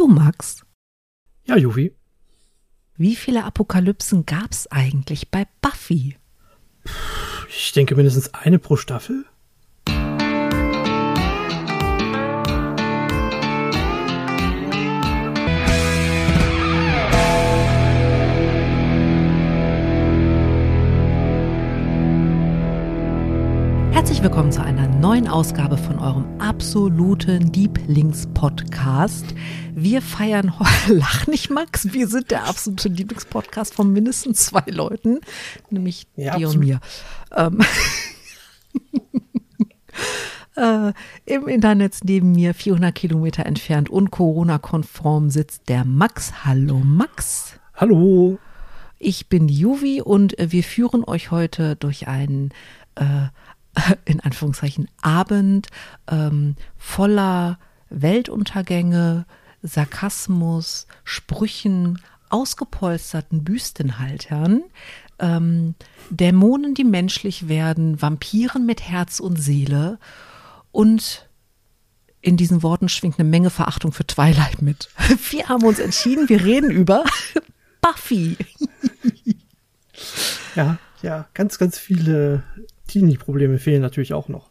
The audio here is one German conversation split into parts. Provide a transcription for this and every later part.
du, Max? Ja, Juvi. Wie viele Apokalypsen gab's eigentlich bei Buffy? Ich denke mindestens eine pro Staffel. Herzlich willkommen zu einer neuen Ausgabe von eurem absoluten Lieblingspodcast. Wir feiern heute, lach nicht Max, wir sind der absolute Lieblingspodcast von mindestens zwei Leuten, nämlich Ja, dir und absolut. mir. Ähm, äh, Im Internet neben mir, 400 Kilometer entfernt und Corona-konform sitzt der Max. Hallo Max. Hallo. Ich bin Juvi und wir führen euch heute durch einen, äh, in Anführungszeichen, Abend ähm, voller Weltuntergänge, Sarkasmus, Sprüchen, ausgepolsterten Büstenhaltern, ähm, Dämonen, die menschlich werden, Vampiren mit Herz und Seele und in diesen Worten schwingt eine Menge Verachtung für Twilight mit. Wir haben uns entschieden, wir reden über Buffy. Ja, ja, ganz, ganz viele Teenie-Probleme fehlen natürlich auch noch.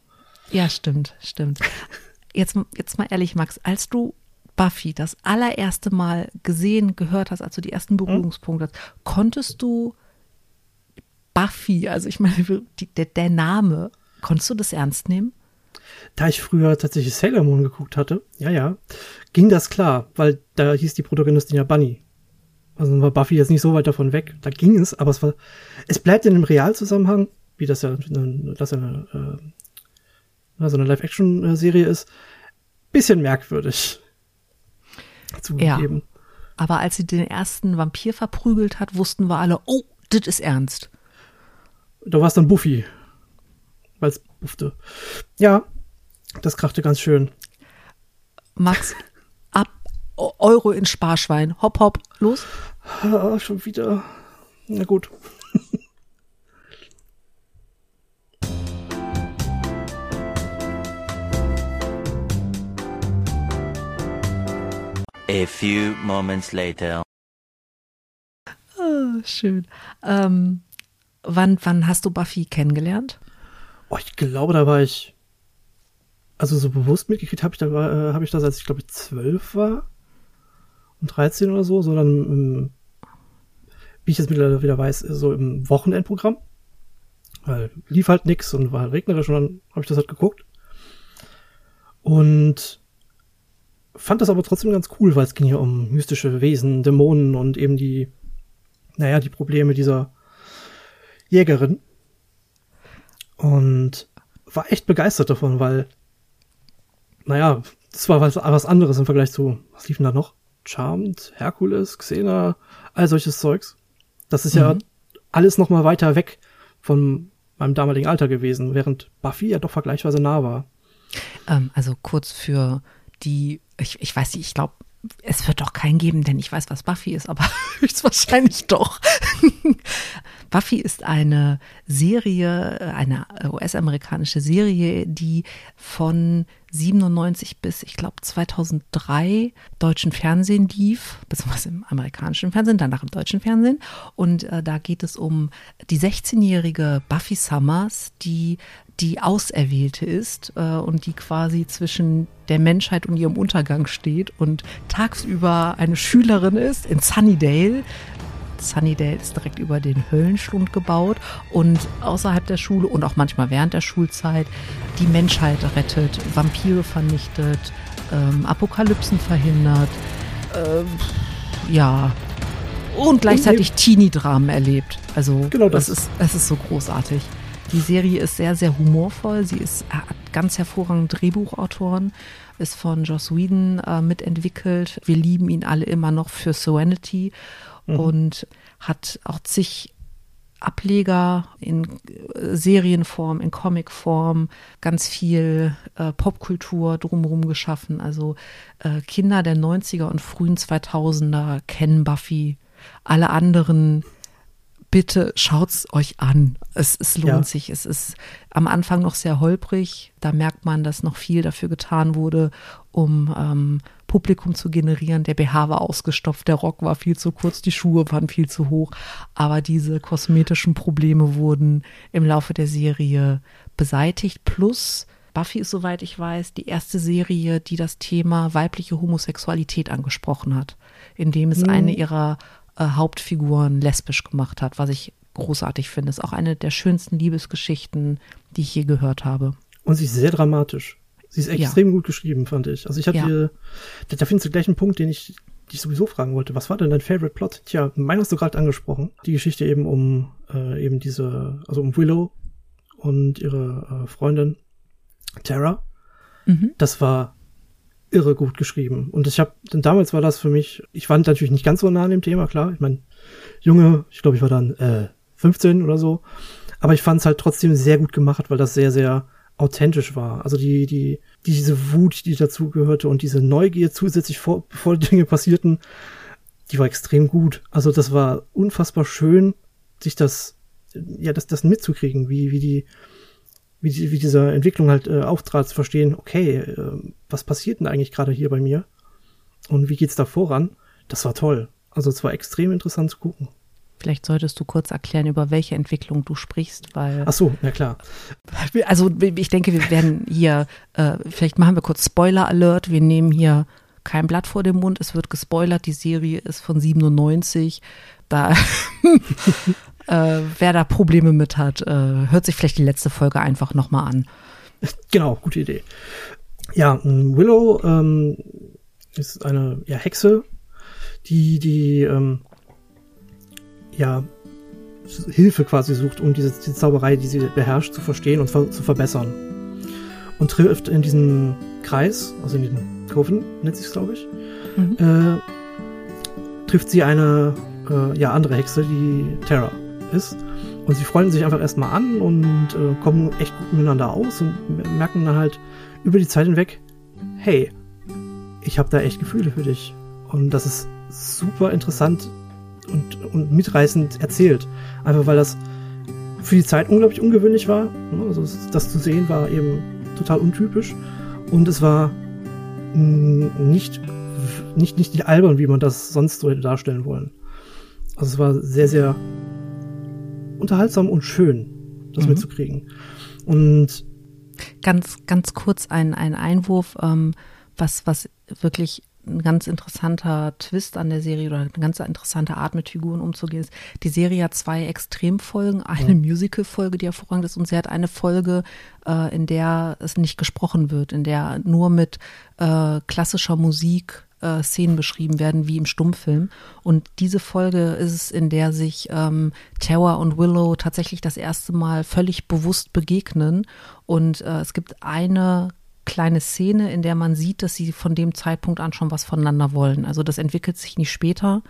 Ja, stimmt, stimmt. Jetzt, jetzt mal ehrlich, Max, als du Buffy das allererste Mal gesehen, gehört hast, als du die ersten Berührungspunkte hast, konntest du Buffy, also ich meine, die, der, der Name, konntest du das ernst nehmen? Da ich früher tatsächlich Sailor Moon geguckt hatte, ja, ja, ging das klar, weil da hieß die Protagonistin ja Bunny. Also war Buffy jetzt nicht so weit davon weg. Da ging es, aber es war, es bleibt in einem Realzusammenhang, wie das ja, eine, das ja eine, äh, so eine Live-Action-Serie ist, bisschen merkwürdig. Zugegeben. Aber als sie den ersten Vampir verprügelt hat, wussten wir alle, oh, das ist ernst. Da war es dann Buffy. Weil es buffte. Ja, das krachte ganz schön. Max, ab Euro ins Sparschwein. Hopp, hopp, los. Ah, schon wieder. Na gut. A few moments later. Ah, schön. Ähm, wann, wann hast du Buffy kennengelernt? Oh, ich glaube, da war ich. Also so bewusst mitgekriegt habe ich, da, äh, hab ich das, als ich glaube ich zwölf war. Und 13 oder so, sondern im, wie ich jetzt mittlerweile wieder weiß, so im Wochenendprogramm. Weil lief halt nix und war halt regnerisch und dann habe ich das halt geguckt. Und fand das aber trotzdem ganz cool, weil es ging ja um mystische Wesen, Dämonen und eben die, naja, die Probleme dieser Jägerin. Und war echt begeistert davon, weil, naja, das war was, was anderes im Vergleich zu, was lief denn da noch? Charmed, Herkules, Xena, all solches Zeugs. Das ist ja alles noch mal weiter weg von meinem damaligen Alter gewesen, während Buffy ja doch vergleichsweise nah war. Ähm, also kurz für die, ich, ich weiß nicht, ich glaube, es wird doch keinen geben, denn ich weiß, was Buffy ist, aber höchstwahrscheinlich doch. Buffy ist eine Serie, äh, eine US-amerikanische Serie, die von 97 bis, ich glaube, 2003 deutschen Fernsehen lief, beziehungsweise im amerikanischen Fernsehen, danach im deutschen Fernsehen. Und äh, da geht es um die 16-jährige Buffy Summers, die die Auserwählte ist äh, und die quasi zwischen der Menschheit und ihrem Untergang steht und tagsüber eine Schülerin ist in Sunnydale. Sunnydale ist direkt über den Höllenschlund gebaut und außerhalb der Schule und auch manchmal während der Schulzeit die Menschheit rettet, Vampire vernichtet, ähm, Apokalypsen verhindert, ähm, ja, und gleichzeitig Teenie-Dramen erlebt. Also Genau das. ist, es ist so großartig. Die Serie ist sehr, sehr humorvoll. Sie ist, hat ganz hervorragende Drehbuchautoren, ist von Joss Whedon äh, mitentwickelt. Wir lieben ihn alle immer noch für Serenity und hat auch zig Ableger in äh, Serienform, in Comicform, ganz viel äh, Popkultur drumherum geschaffen. Also äh, Kinder der 90er und frühen 2000er kennen Buffy. Alle anderen bitte schaut's euch an. Es, es lohnt Ja. sich. Es ist am Anfang noch sehr holprig. Da merkt man, dass noch viel dafür getan wurde, um ähm, Publikum zu generieren. Der BH war ausgestopft, der Rock war viel zu kurz, die Schuhe waren viel zu hoch. Aber diese kosmetischen Probleme wurden im Laufe der Serie beseitigt. Plus Buffy ist, soweit ich weiß, die erste Serie, die das Thema weibliche Homosexualität angesprochen hat, indem es Mhm. eine ihrer äh, Hauptfiguren lesbisch gemacht hat, was ich großartig finde. Ist auch eine der schönsten Liebesgeschichten, die ich je gehört habe. Und sie ist sehr dramatisch. Sie ist Ja. extrem gut geschrieben, fand ich. Also ich hatte Ja. hier, da, da findest du gleich einen Punkt, den ich dich sowieso fragen wollte. Was war denn dein Favorite Plot? Tja, meinen hast du gerade angesprochen. Die Geschichte eben um äh, eben diese, also um Willow und ihre äh, Freundin Tara. Mhm. Das war irre gut geschrieben. Und ich habe, denn damals war das für mich, ich war natürlich nicht ganz so nah an dem Thema, klar. Ich meine, Junge, ich glaube, ich war dann äh, 15 oder so. Aber ich fand es halt trotzdem sehr gut gemacht, weil das sehr, sehr authentisch war. Also die, die, diese Wut, die dazu gehörte und diese Neugier zusätzlich vor, bevor die Dinge passierten, die war extrem gut. Also das war unfassbar schön, sich das, ja, das, das mitzukriegen, wie, wie die, wie, die, wie diese Entwicklung halt äh, auftrat, zu verstehen, okay, äh, was passiert denn eigentlich gerade hier bei mir? Und wie geht's da voran? Das war toll. Also es war extrem interessant zu gucken. Vielleicht solltest du kurz erklären, über welche Entwicklung du sprichst, weil Ach so, ja klar. Also ich denke, wir werden hier, äh, vielleicht machen wir kurz Spoiler-Alert. Wir nehmen hier kein Blatt vor dem Mund. Es wird gespoilert. Die Serie ist von 97. Da, äh, wer da Probleme mit hat, äh, hört sich vielleicht die letzte Folge einfach nochmal an. Genau, gute Idee. Ja, Willow ähm, ist eine ja, Hexe, die die ähm, ja Hilfe quasi sucht, um diese, die Zauberei, die sie beherrscht, zu verstehen und ver zu verbessern. Und trifft in diesem Kreis, also in diesem Coven, nennt sich glaube ich, Mhm. äh, trifft sie eine äh, ja andere Hexe, die Terra ist. Und sie freuen sich einfach erstmal an und äh, kommen echt gut miteinander aus und merken dann halt über die Zeit hinweg, hey, ich habe da echt Gefühle für dich. Und das ist super interessant und, und mitreißend erzählt. Einfach weil das für die Zeit unglaublich ungewöhnlich war. Ne, Also das- zu sehen war eben total untypisch. Und es war mh, nicht, nicht, nicht albern, wie man das sonst so hätte darstellen wollen. Also es war sehr, sehr unterhaltsam und schön, das Mhm. mitzukriegen. Und Ganz, ganz kurz ein, ein Einwurf, ähm, was, was wirklich ein ganz interessanter Twist an der Serie oder eine ganz interessante Art mit Figuren umzugehen ist. Die Serie hat zwei Extremfolgen, eine Musical-Folge, die hervorragend ist, und sie hat eine Folge, äh, in der es nicht gesprochen wird, in der nur mit äh, klassischer Musik äh, Szenen beschrieben werden, wie im Stummfilm. Und diese Folge ist es, in der sich ähm, Terra und Willow tatsächlich das erste Mal völlig bewusst begegnen. Und äh, es gibt eine kleine Szene, in der man sieht, dass sie von dem Zeitpunkt an schon was voneinander wollen. Also das entwickelt sich nicht später,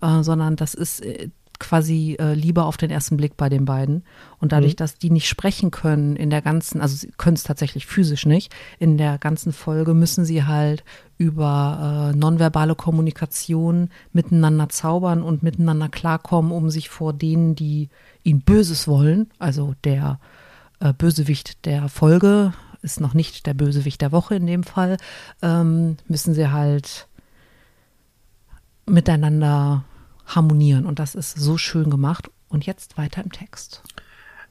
äh, sondern das ist äh, quasi äh, Liebe auf den ersten Blick bei den beiden. Und dadurch, Mhm. dass die nicht sprechen können in der ganzen, also sie können es tatsächlich physisch nicht, in der ganzen Folge müssen sie halt über äh, nonverbale Kommunikation miteinander zaubern und miteinander klarkommen, um sich vor denen, die ihnen Böses wollen, also der äh, Bösewicht der Folge ist noch nicht der Bösewicht der Woche in dem Fall, ähm, müssen sie halt miteinander harmonieren. Und das ist so schön gemacht. Und jetzt weiter im Text.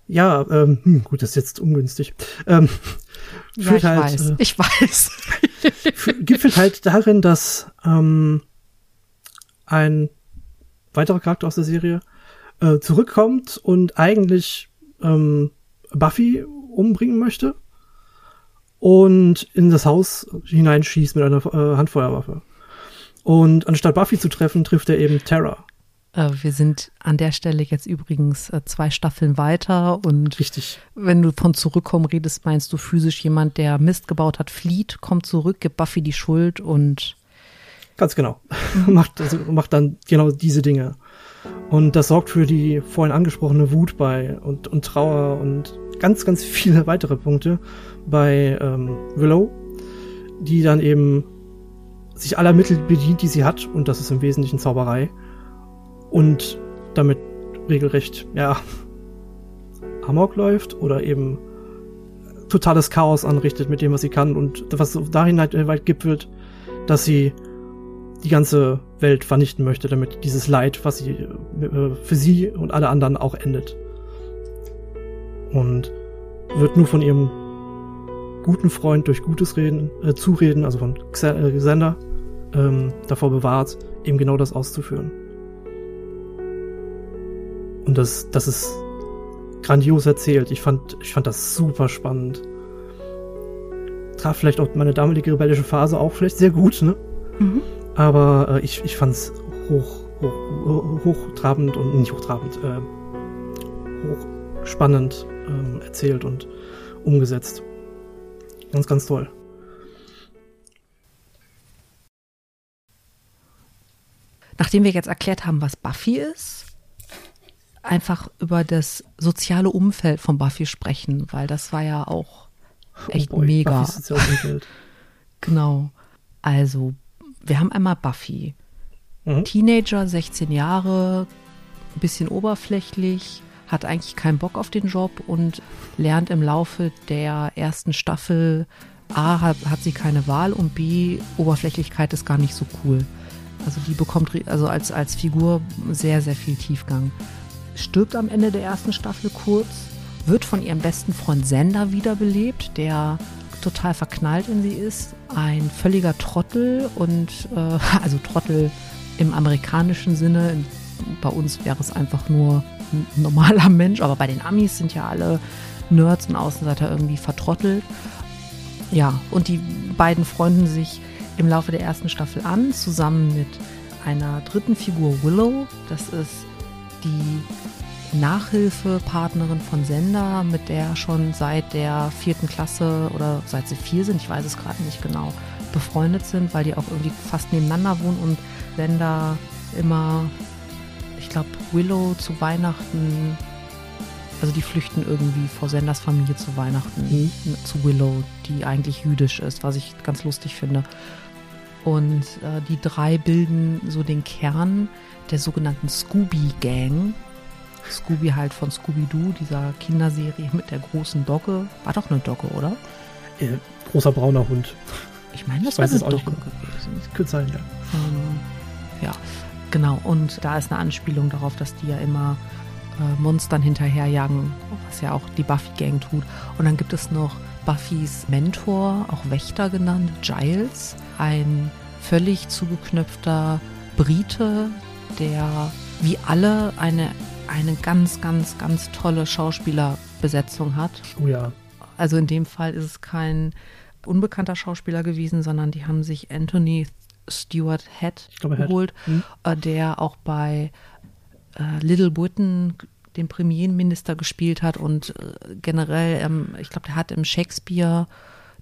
ja, ähm, hm, gut, das ist jetzt ungünstig. Ähm, Ja, ich halt, weiß. äh, Ich weiß. gipfelt halt darin, dass ähm, ein weiterer Charakter aus der Serie äh, zurückkommt und eigentlich ähm, Buffy umbringen möchte und in das Haus hineinschießt mit einer äh, Handfeuerwaffe. Und anstatt Buffy zu treffen, trifft er eben Terra. Äh, wir sind an der Stelle jetzt übrigens äh, zwei Staffeln weiter und Richtig. wenn du von zurückkommen redest, meinst du physisch jemand, der Mist gebaut hat, flieht, kommt zurück, gibt Buffy die Schuld und Ganz genau. macht, also, macht dann genau diese Dinge. Und das sorgt für die vorhin angesprochene Wut bei und, und Trauer und ganz, ganz viele weitere Punkte bei ähm, Willow, die dann eben sich aller Mittel bedient, die sie hat, und das ist im Wesentlichen Zauberei, und damit regelrecht, ja, Amok läuft oder eben totales Chaos anrichtet mit dem, was sie kann und was dahin halt weit gipfelt, dass sie die ganze Welt vernichten möchte, damit dieses Leid, was sie äh, für sie und alle anderen auch endet. Und wird nur von ihrem guten Freund durch gutes Reden, äh, Zureden, also von Xander, ähm, davor bewahrt, eben genau das auszuführen. Und das, das ist grandios erzählt. Ich fand, ich fand das super spannend. Traf vielleicht auch meine damalige rebellische Phase auch vielleicht sehr gut, ne? Mhm. Aber äh, ich, ich fand's hoch, hoch, hochtrabend und nicht hochtrabend, äh, hochspannend ähm, erzählt und umgesetzt. Ganz, ganz toll. Nachdem wir jetzt erklärt haben, was Buffy ist, einfach über das soziale Umfeld von Buffy sprechen, weil das war ja auch oh echt oh boy, mega. genau. Also, wir haben einmal Buffy. Mhm. Teenager, 16 Jahre, ein bisschen oberflächlich, hat eigentlich keinen Bock auf den Job und lernt im Laufe der ersten Staffel, A, hat, hat sie keine Wahl und B, Oberflächlichkeit ist gar nicht so cool. Also die bekommt also als, als Figur sehr, sehr viel Tiefgang. Stirbt am Ende der ersten Staffel kurz, wird von ihrem besten Freund Sender wiederbelebt, der total verknallt in sie ist. Ein völliger Trottel und äh, also Trottel im amerikanischen Sinne. Bei uns wäre es einfach nur ein normaler Mensch, aber bei den Amis sind ja alle Nerds und Außenseiter irgendwie vertrottelt. Ja, und die beiden freunden sich im Laufe der ersten Staffel an, zusammen mit einer dritten Figur Willow. Das ist die Nachhilfepartnerin von Sender, mit der schon seit der vierten Klasse oder seit sie vier sind, ich weiß es gerade nicht genau, befreundet sind, weil die auch irgendwie fast nebeneinander wohnen und Sender immer, ich glaube, Willow zu Weihnachten also die flüchten irgendwie vor Senders Familie zu Weihnachten mhm. zu Willow, die eigentlich jüdisch ist, was ich ganz lustig finde. Und äh, die drei bilden so den Kern der sogenannten Scooby Gang. Scooby halt von Scooby-Doo, dieser Kinderserie mit der großen Dogge. War doch eine Dogge, oder? Äh, großer brauner Hund. Ich meine, das ich war eine Dogge gewesen. Könnte sein, ja. Ähm, ja, genau. Und da ist eine Anspielung darauf, dass die ja immer äh, Monstern hinterherjagen, was ja auch die Buffy-Gang tut. Und dann gibt es noch Buffys Mentor, auch Wächter genannt, Giles, ein völlig zugeknöpfter Brite, der wie alle eine, eine ganz, ganz, ganz tolle Schauspielerbesetzung hat. Oh ja. Also in dem Fall ist es kein unbekannter Schauspieler gewesen, sondern die haben sich Anthony Stewart Head geholt, hm. Äh, der auch bei äh, Little Britain den Premierminister gespielt hat und äh, generell, ähm, ich glaube, der hat im Shakespeare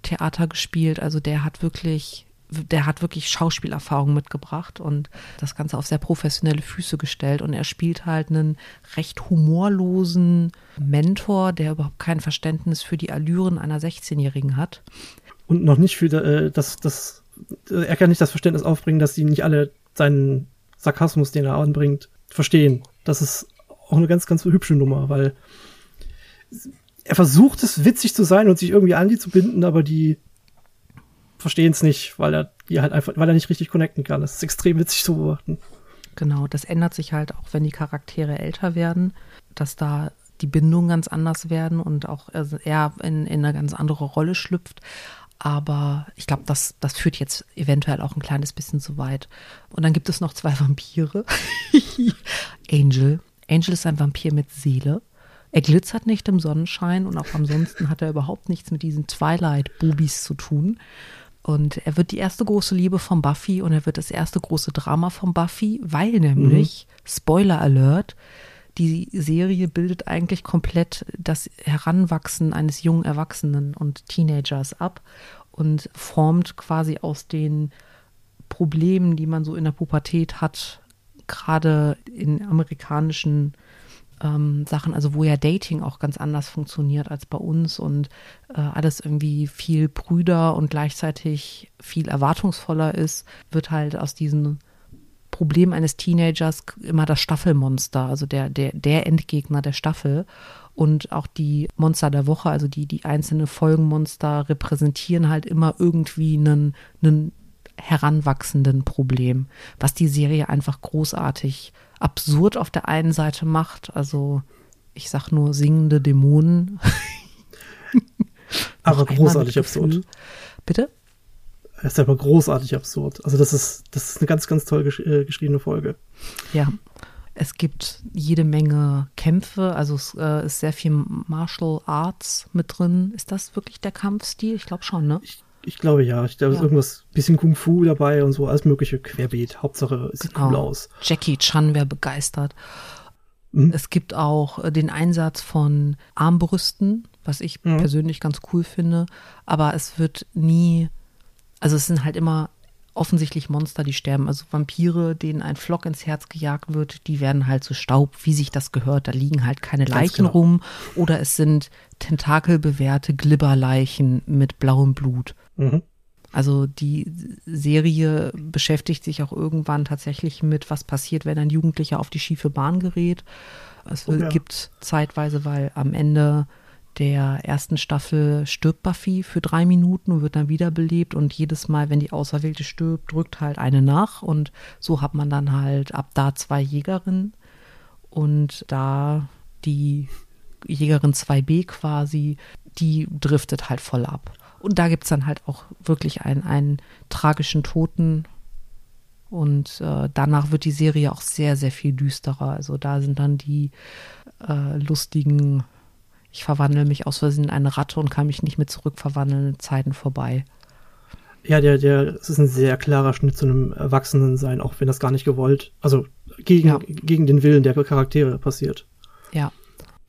Theater gespielt. Also der hat wirklich, der hat wirklich Schauspielerfahrung mitgebracht und das Ganze auf sehr professionelle Füße gestellt. Und er spielt halt einen recht humorlosen Mentor, der überhaupt kein Verständnis für die Allüren einer 16-Jährigen hat. Und noch nicht für äh, das, das, er kann nicht das Verständnis aufbringen, dass sie nicht alle seinen Sarkasmus, den er anbringt, verstehen. Das ist auch eine ganz, ganz hübsche Nummer, weil er versucht es witzig zu sein und sich irgendwie an die zu binden, aber die verstehen es nicht, weil er die halt einfach, weil er nicht richtig connecten kann. Das ist extrem witzig zu beobachten. Genau, das ändert sich halt auch, wenn die Charaktere älter werden, dass da die Bindungen ganz anders werden und auch er in, in eine ganz andere Rolle schlüpft. Aber ich glaube, das, das führt jetzt eventuell auch ein kleines bisschen zu weit. Und dann gibt es noch zwei Vampire. Angel. Angel ist ein Vampir mit Seele. Er glitzert nicht im Sonnenschein und auch ansonsten hat er überhaupt nichts mit diesen Twilight-Bubis zu tun. Und er wird die erste große Liebe von Buffy und er wird das erste große Drama von Buffy, weil nämlich, mhm. Spoiler Alert, die Serie bildet eigentlich komplett das Heranwachsen eines jungen Erwachsenen und Teenagers ab und formt quasi aus den Problemen, die man so in der Pubertät hat, gerade in amerikanischen ähm, Sachen, also wo ja Dating auch ganz anders funktioniert als bei uns und äh, alles irgendwie viel brüder und gleichzeitig viel erwartungsvoller ist, wird halt aus diesen Problem eines Teenagers immer das Staffelmonster, also der, der, der Endgegner der Staffel. Und auch die Monster der Woche, also die, die einzelnen Folgenmonster repräsentieren halt immer irgendwie einen, einen heranwachsenden Problem, was die Serie einfach großartig absurd auf der einen Seite macht. Also ich sag nur singende Dämonen. aber großartig absurd. Bitte? Das ist aber großartig absurd. Also das ist, das ist eine ganz, ganz toll gesch äh, geschriebene Folge. Ja. Es gibt jede Menge Kämpfe, also es äh, ist sehr viel Martial Arts mit drin. Ist das wirklich der Kampfstil? Ich glaube schon, ne? Ich, ich, glaube ja. Ich glaube, ja. ist irgendwas, bisschen Kung Fu dabei und so, alles mögliche querbeet. Hauptsache, es sieht genau. cool aus. Jackie Chan wäre begeistert. Mhm. Es gibt auch äh, den Einsatz von Armbrüsten, was ich mhm. persönlich ganz cool finde. Aber es wird nie, also es sind halt immer offensichtlich Monster, die sterben. Also Vampire, denen ein Flock ins Herz gejagt wird, die werden halt zu Staub, wie sich das gehört. Da liegen halt keine Leichen genau. rum. Oder es sind tentakelbewehrte Glibberleichen mit blauem Blut. Mhm. Also die Serie beschäftigt sich auch irgendwann tatsächlich mit, was passiert, wenn ein Jugendlicher auf die schiefe Bahn gerät. Es oh, ja. gibt zeitweise, weil am Ende der ersten Staffel stirbt Buffy für drei Minuten und wird dann wiederbelebt und jedes Mal, wenn die Auserwählte stirbt, drückt halt eine nach und so hat man dann halt ab da zwei Jägerinnen und da die Jägerin 2b quasi, die driftet halt voll ab. Und da gibt es dann halt auch wirklich einen, einen tragischen Toten und äh, danach wird die Serie auch sehr, sehr viel düsterer. Also da sind dann die äh, lustigen ich verwandle mich aus Versehen in eine Ratte und kann mich nicht mehr zurückverwandeln, Zeiten vorbei. Ja, der, der, es ist ein sehr klarer Schnitt zu einem Erwachsenen sein, auch wenn das gar nicht gewollt, also gegen, ja. gegen den Willen der Charaktere passiert. Ja.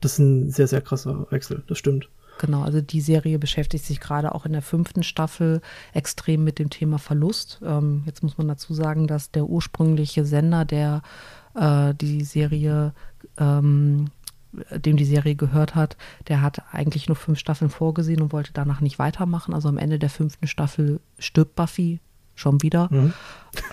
Das ist ein sehr, sehr krasser Wechsel, das stimmt. Genau, also die Serie beschäftigt sich gerade auch in der fünften Staffel extrem mit dem Thema Verlust. Ähm, jetzt muss man dazu sagen, dass der ursprüngliche Sender, der äh, die Serie ähm, dem die Serie gehört hat, der hat eigentlich nur fünf Staffeln vorgesehen und wollte danach nicht weitermachen. Also am Ende der fünften Staffel stirbt Buffy schon wieder. Mhm.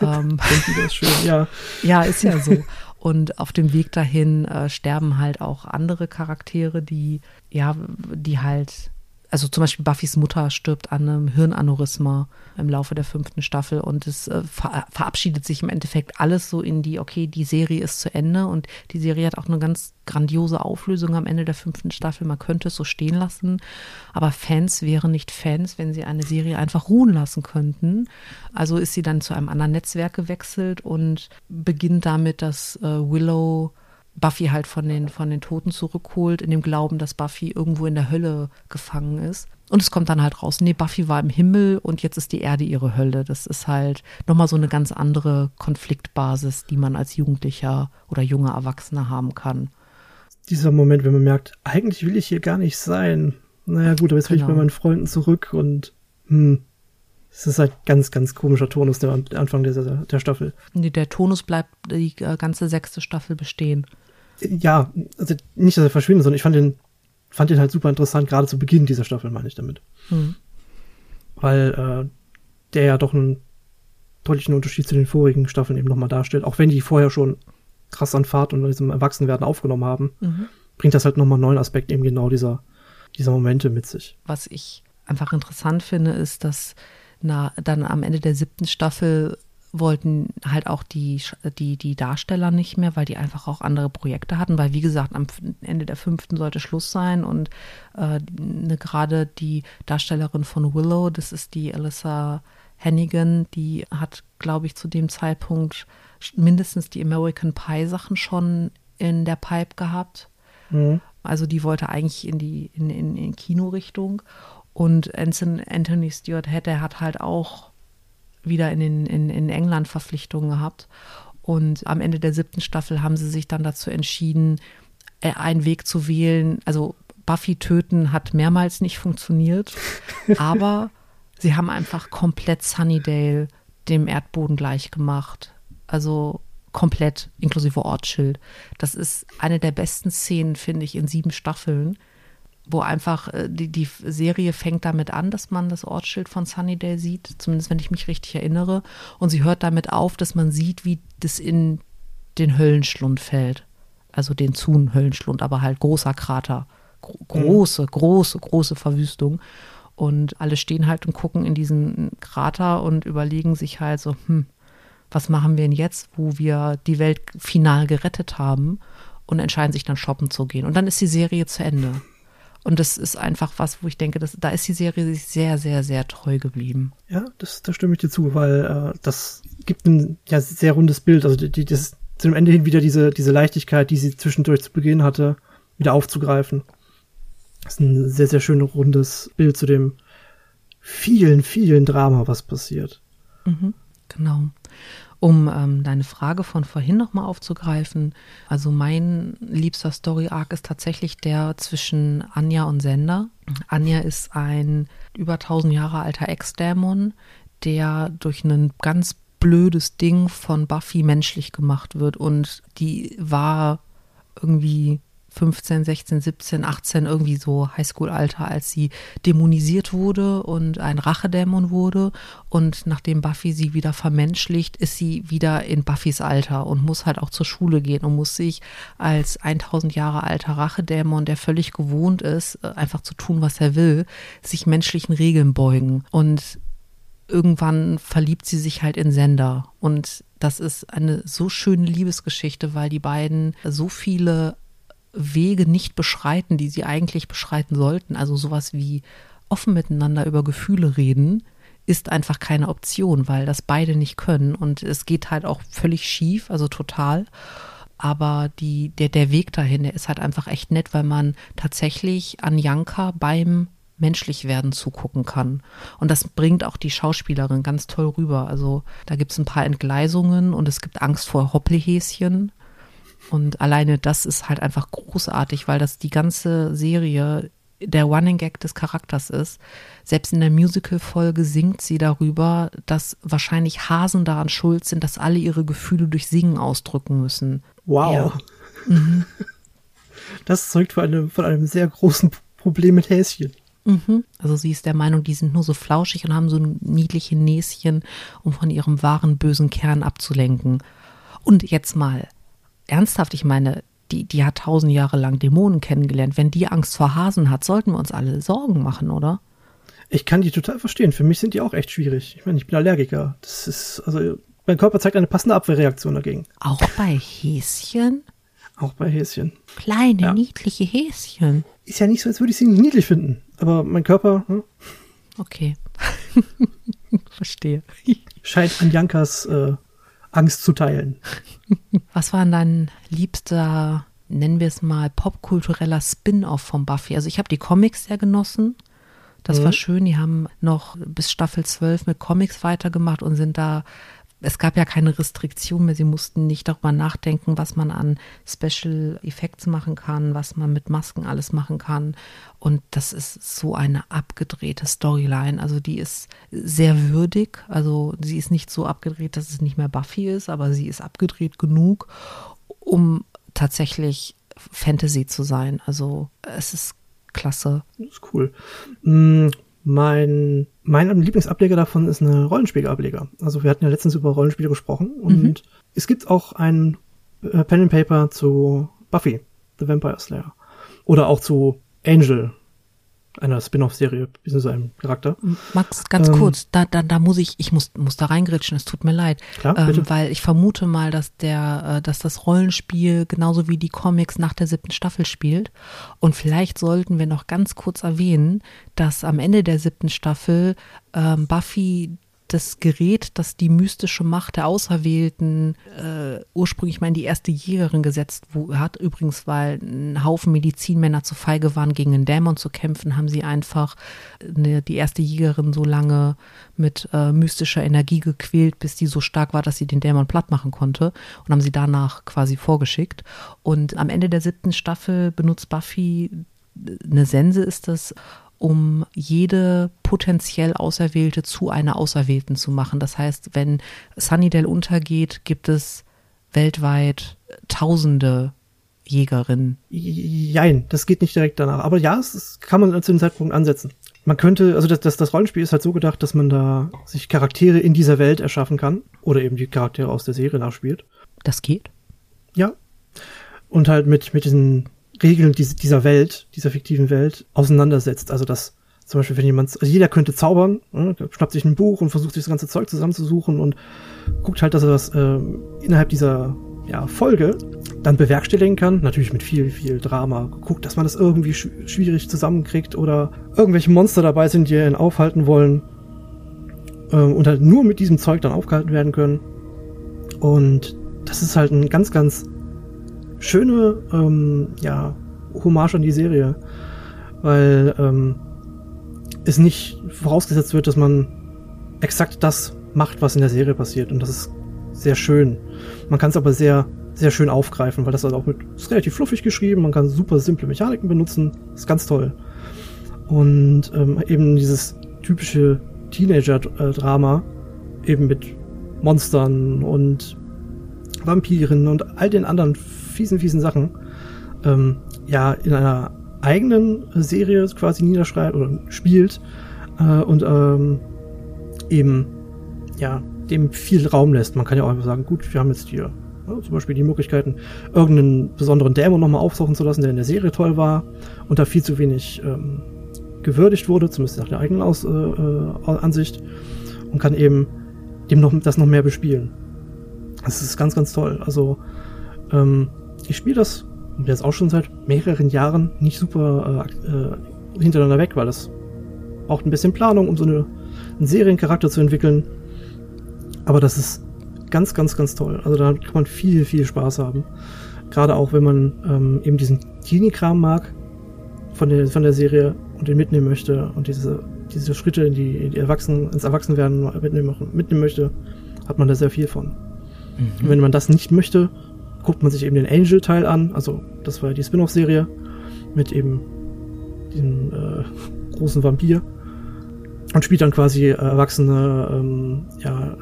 Ähm, wieder ist schön, ja. Ja, ist ja so. Und auf dem Weg dahin äh, sterben halt auch andere Charaktere, die, ja, die halt also zum Beispiel Buffys Mutter stirbt an einem Hirnaneurysma im Laufe der fünften Staffel und es äh, ver verabschiedet sich im Endeffekt alles so in die, okay, die Serie ist zu Ende und die Serie hat auch eine ganz grandiose Auflösung am Ende der fünften Staffel. Man könnte es so stehen lassen, aber Fans wären nicht Fans, wenn sie eine Serie einfach ruhen lassen könnten. Also ist sie dann zu einem anderen Netzwerk gewechselt und beginnt damit, dass äh, Willow Buffy halt von den, von den Toten zurückholt, in dem Glauben, dass Buffy irgendwo in der Hölle gefangen ist. Und es kommt dann halt raus, nee, Buffy war im Himmel und jetzt ist die Erde ihre Hölle. Das ist halt nochmal so eine ganz andere Konfliktbasis, die man als Jugendlicher oder junger Erwachsener haben kann. Dieser Moment, wenn man merkt, eigentlich will ich hier gar nicht sein. Naja, gut, aber jetzt genau. will ich bei genau. meinen Freunden zurück und hm, es ist halt ganz, ganz komischer Tonus, der Anfang der, der Staffel. Nee, der Tonus bleibt die äh, ganze sechste Staffel bestehen ja, also nicht, dass er verschwindet, sondern ich fand den, fand den halt super interessant, gerade zu Beginn dieser Staffel, meine ich damit. Mhm. Weil äh, der ja doch einen deutlichen Unterschied zu den vorigen Staffeln eben nochmal darstellt, auch wenn die vorher schon krass an Fahrt und diesem Erwachsenwerden aufgenommen haben, mhm. bringt das halt nochmal einen neuen Aspekt eben genau dieser, dieser Momente mit sich. Was ich einfach interessant finde, ist, dass na, dann am Ende der siebten Staffel wollten halt auch die, die, die Darsteller nicht mehr, weil die einfach auch andere Projekte hatten, weil wie gesagt, am Ende der fünften sollte Schluss sein und äh, ne, gerade die Darstellerin von Willow, das ist die Alyssa Hennigan, die hat, glaube ich, zu dem Zeitpunkt mindestens die American Pie Sachen schon in der Pipe gehabt. Mhm. Also die wollte eigentlich in die in, in, in Kinorichtung und Anthony Stewart Head, hat halt auch wieder in, den, in, in England Verpflichtungen gehabt. Und am Ende der siebten Staffel haben sie sich dann dazu entschieden, äh, einen Weg zu wählen. Also Buffy töten hat mehrmals nicht funktioniert, aber sie haben einfach komplett Sunnydale dem Erdboden gleich gemacht. Also komplett inklusive Ortsschild. Das ist eine der besten Szenen, finde ich, in sieben Staffeln wo einfach äh, die, die Serie fängt damit an, dass man das Ortsschild von Sunnydale sieht, zumindest wenn ich mich richtig erinnere. Und sie hört damit auf, dass man sieht, wie das in den Höllenschlund fällt. Also den Zun-Höllenschlund, aber halt großer Krater. Gro große, große, große Verwüstung. Und alle stehen halt und gucken in diesen Krater und überlegen sich halt so, hm, was machen wir denn jetzt, wo wir die Welt final gerettet haben und entscheiden sich dann shoppen zu gehen. Und dann ist die Serie zu Ende. Und das ist einfach was, wo ich denke, dass, da ist die Serie sich sehr, sehr, sehr treu geblieben. Ja, das, da stimme ich dir zu, weil äh, das gibt ein ja, sehr rundes Bild. Also die, die, das zum Ende hin wieder diese, diese Leichtigkeit, die sie zwischendurch zu Beginn hatte, wieder aufzugreifen. Das ist ein sehr, sehr schönes rundes Bild zu dem vielen, vielen Drama, was passiert. Mhm, genau. Um ähm, deine Frage von vorhin nochmal aufzugreifen, also mein liebster Story-Arc ist tatsächlich der zwischen Anja und Sender. Anja ist ein über 1000 Jahre alter Ex-Dämon, der durch ein ganz blödes Ding von Buffy menschlich gemacht wird und die war irgendwie 15, 16, 17, 18, irgendwie so Highschool-Alter, als sie dämonisiert wurde und ein Rachedämon wurde. Und nachdem Buffy sie wieder vermenschlicht, ist sie wieder in Buffys Alter und muss halt auch zur Schule gehen und muss sich als 1000 Jahre alter Rachedämon, der völlig gewohnt ist, äh, einfach zu tun, was er will, sich menschlichen Regeln beugen. Und irgendwann verliebt sie sich halt in Sender. Und das ist eine so schöne Liebesgeschichte, weil die beiden so viele Wege nicht beschreiten, die sie eigentlich beschreiten sollten. Also sowas wie offen miteinander über Gefühle reden, ist einfach keine Option, weil das beide nicht können. Und es geht halt auch völlig schief, also total. Aber die, der, der Weg dahin, der ist halt einfach echt nett, weil man tatsächlich an Janka beim Menschlichwerden zugucken kann. Und das bringt auch die Schauspielerin ganz toll rüber. Also da gibt es ein paar Entgleisungen und es gibt Angst vor Hoppelhäschen. Und alleine das ist halt einfach großartig, weil das die ganze Serie der Running Gag des Charakters ist. Selbst in der Musical-Folge singt sie darüber, dass wahrscheinlich Hasen daran schuld sind, dass alle ihre Gefühle durch Singen ausdrücken müssen. Wow. Ja. Mhm. Das zeugt von einem, von einem sehr großen Problem mit Häschen. Mhm. Also sie ist der Meinung, die sind nur so flauschig und haben so niedliche Näschen, um von ihrem wahren bösen Kern abzulenken. Und jetzt mal ernsthaft, ich meine, die, die hat tausend Jahre lang Dämonen kennengelernt. Wenn die Angst vor Hasen hat, sollten wir uns alle Sorgen machen, oder? Ich kann die total verstehen. Für mich sind die auch echt schwierig. Ich meine, ich bin Allergiker. Das ist, also, mein Körper zeigt eine passende Abwehrreaktion dagegen. Auch bei Häschen? Auch bei Häschen. Kleine, ja. niedliche Häschen. Ist ja nicht so, als würde ich sie nicht niedlich finden. Aber mein Körper. Hm? Okay. Verstehe. Scheint an Jankas äh, Angst zu teilen. Was war dein liebster, nennen wir es mal, popkultureller Spin-off von Buffy? Also ich habe die Comics sehr genossen. Das mhm. war schön. Die haben noch bis Staffel 12 mit Comics weitergemacht und sind da es gab ja keine Restriktion mehr. Sie mussten nicht darüber nachdenken, was man an Special Effects machen kann, was man mit Masken alles machen kann. Und das ist so eine abgedrehte Storyline. Also die ist sehr würdig. Also sie ist nicht so abgedreht, dass es nicht mehr Buffy ist, aber sie ist abgedreht genug, um tatsächlich Fantasy zu sein. Also es ist klasse. Das ist cool. Mm, mein, mein Lieblingsableger davon ist eine Rollenspielableger. Also wir hatten ja letztens über Rollenspiele gesprochen und mhm. es gibt auch ein äh, Pen and Paper zu Buffy, The Vampire Slayer. Oder auch zu Angel, einer Spin-off-Serie, so einem Charakter. Max, ganz ähm, kurz, da, da, da muss ich, ich muss, muss da reingritschen, es tut mir leid. Klar, ähm, weil ich vermute mal, dass der, äh, dass das Rollenspiel genauso wie die Comics nach der siebten Staffel spielt. Und vielleicht sollten wir noch ganz kurz erwähnen, dass am Ende der siebten Staffel ähm, Buffy das Gerät, das die mystische Macht der Auserwählten äh, ursprünglich mal in die erste Jägerin gesetzt hat. Übrigens, weil ein Haufen Medizinmänner zu feige waren, gegen einen Dämon zu kämpfen, haben sie einfach eine, die erste Jägerin so lange mit äh, mystischer Energie gequält, bis die so stark war, dass sie den Dämon platt machen konnte und haben sie danach quasi vorgeschickt. Und am Ende der siebten Staffel benutzt Buffy eine Sense ist das, um jede potenziell Auserwählte zu einer Auserwählten zu machen. Das heißt, wenn Sunnydale untergeht, gibt es weltweit tausende Jägerinnen. Jein, das geht nicht direkt danach. Aber ja, das kann man zu dem Zeitpunkt ansetzen. Man könnte, also das, das, das Rollenspiel ist halt so gedacht, dass man da sich Charaktere in dieser Welt erschaffen kann. Oder eben die Charaktere aus der Serie nachspielt. Das geht? Ja. Und halt mit, mit diesen Regeln dieser Welt, dieser fiktiven Welt, auseinandersetzt. Also dass Zum Beispiel, wenn jemand, also jeder könnte zaubern, ne, schnappt sich ein Buch und versucht sich das ganze Zeug zusammenzusuchen und guckt halt, dass er das äh, innerhalb dieser ja, Folge dann bewerkstelligen kann. Natürlich mit viel, viel Drama. Guckt, dass man das irgendwie sch schwierig zusammenkriegt oder irgendwelche Monster dabei sind, die ihn aufhalten wollen äh, und halt nur mit diesem Zeug dann aufgehalten werden können. Und das ist halt ein ganz, ganz schöne, ähm, ja, Hommage an die Serie. Weil ähm, es nicht vorausgesetzt wird, dass man exakt das macht, was in der Serie passiert. Und das ist sehr schön. Man kann es aber sehr, sehr schön aufgreifen, weil das halt auch mit, ist relativ fluffig geschrieben, man kann super simple Mechaniken benutzen. ist ganz toll. Und ähm, eben dieses typische Teenager-Drama, eben mit Monstern und Vampiren und all den anderen fiesen, fiesen Sachen, ähm, ja, in einer eigenen Serie quasi niederschreibt oder spielt äh, und ähm, eben, ja, dem viel Raum lässt. Man kann ja auch einfach sagen, gut, wir haben jetzt hier ja, zum Beispiel die Möglichkeiten, irgendeinen besonderen Dämon nochmal auftauchen zu lassen, der in der Serie toll war und da viel zu wenig ähm, gewürdigt wurde, zumindest nach der eigenen Aus, äh, äh, Ansicht, und kann eben dem noch, das noch mehr bespielen. Das ist ganz, ganz toll. Also, ähm, ich spiele das jetzt auch schon seit mehreren Jahren nicht super äh, äh, hintereinander weg, weil das braucht ein bisschen Planung, um so eine, einen Seriencharakter zu entwickeln. Aber das ist ganz, ganz, ganz toll. Also da kann man viel, viel Spaß haben. Gerade auch, wenn man ähm, eben diesen Teenie-Kram mag von der, von der Serie und den mitnehmen möchte und diese, diese Schritte in die, in die Erwachsenen, ins Erwachsenwerden mitnehmen, mitnehmen möchte, hat man da sehr viel von. Mhm. Und wenn man das nicht möchte, guckt man sich eben den Angel-Teil an. Also, das war ja die Spin-off-Serie mit eben diesem äh, großen Vampir und spielt dann quasi äh, erwachsene ähm, ja,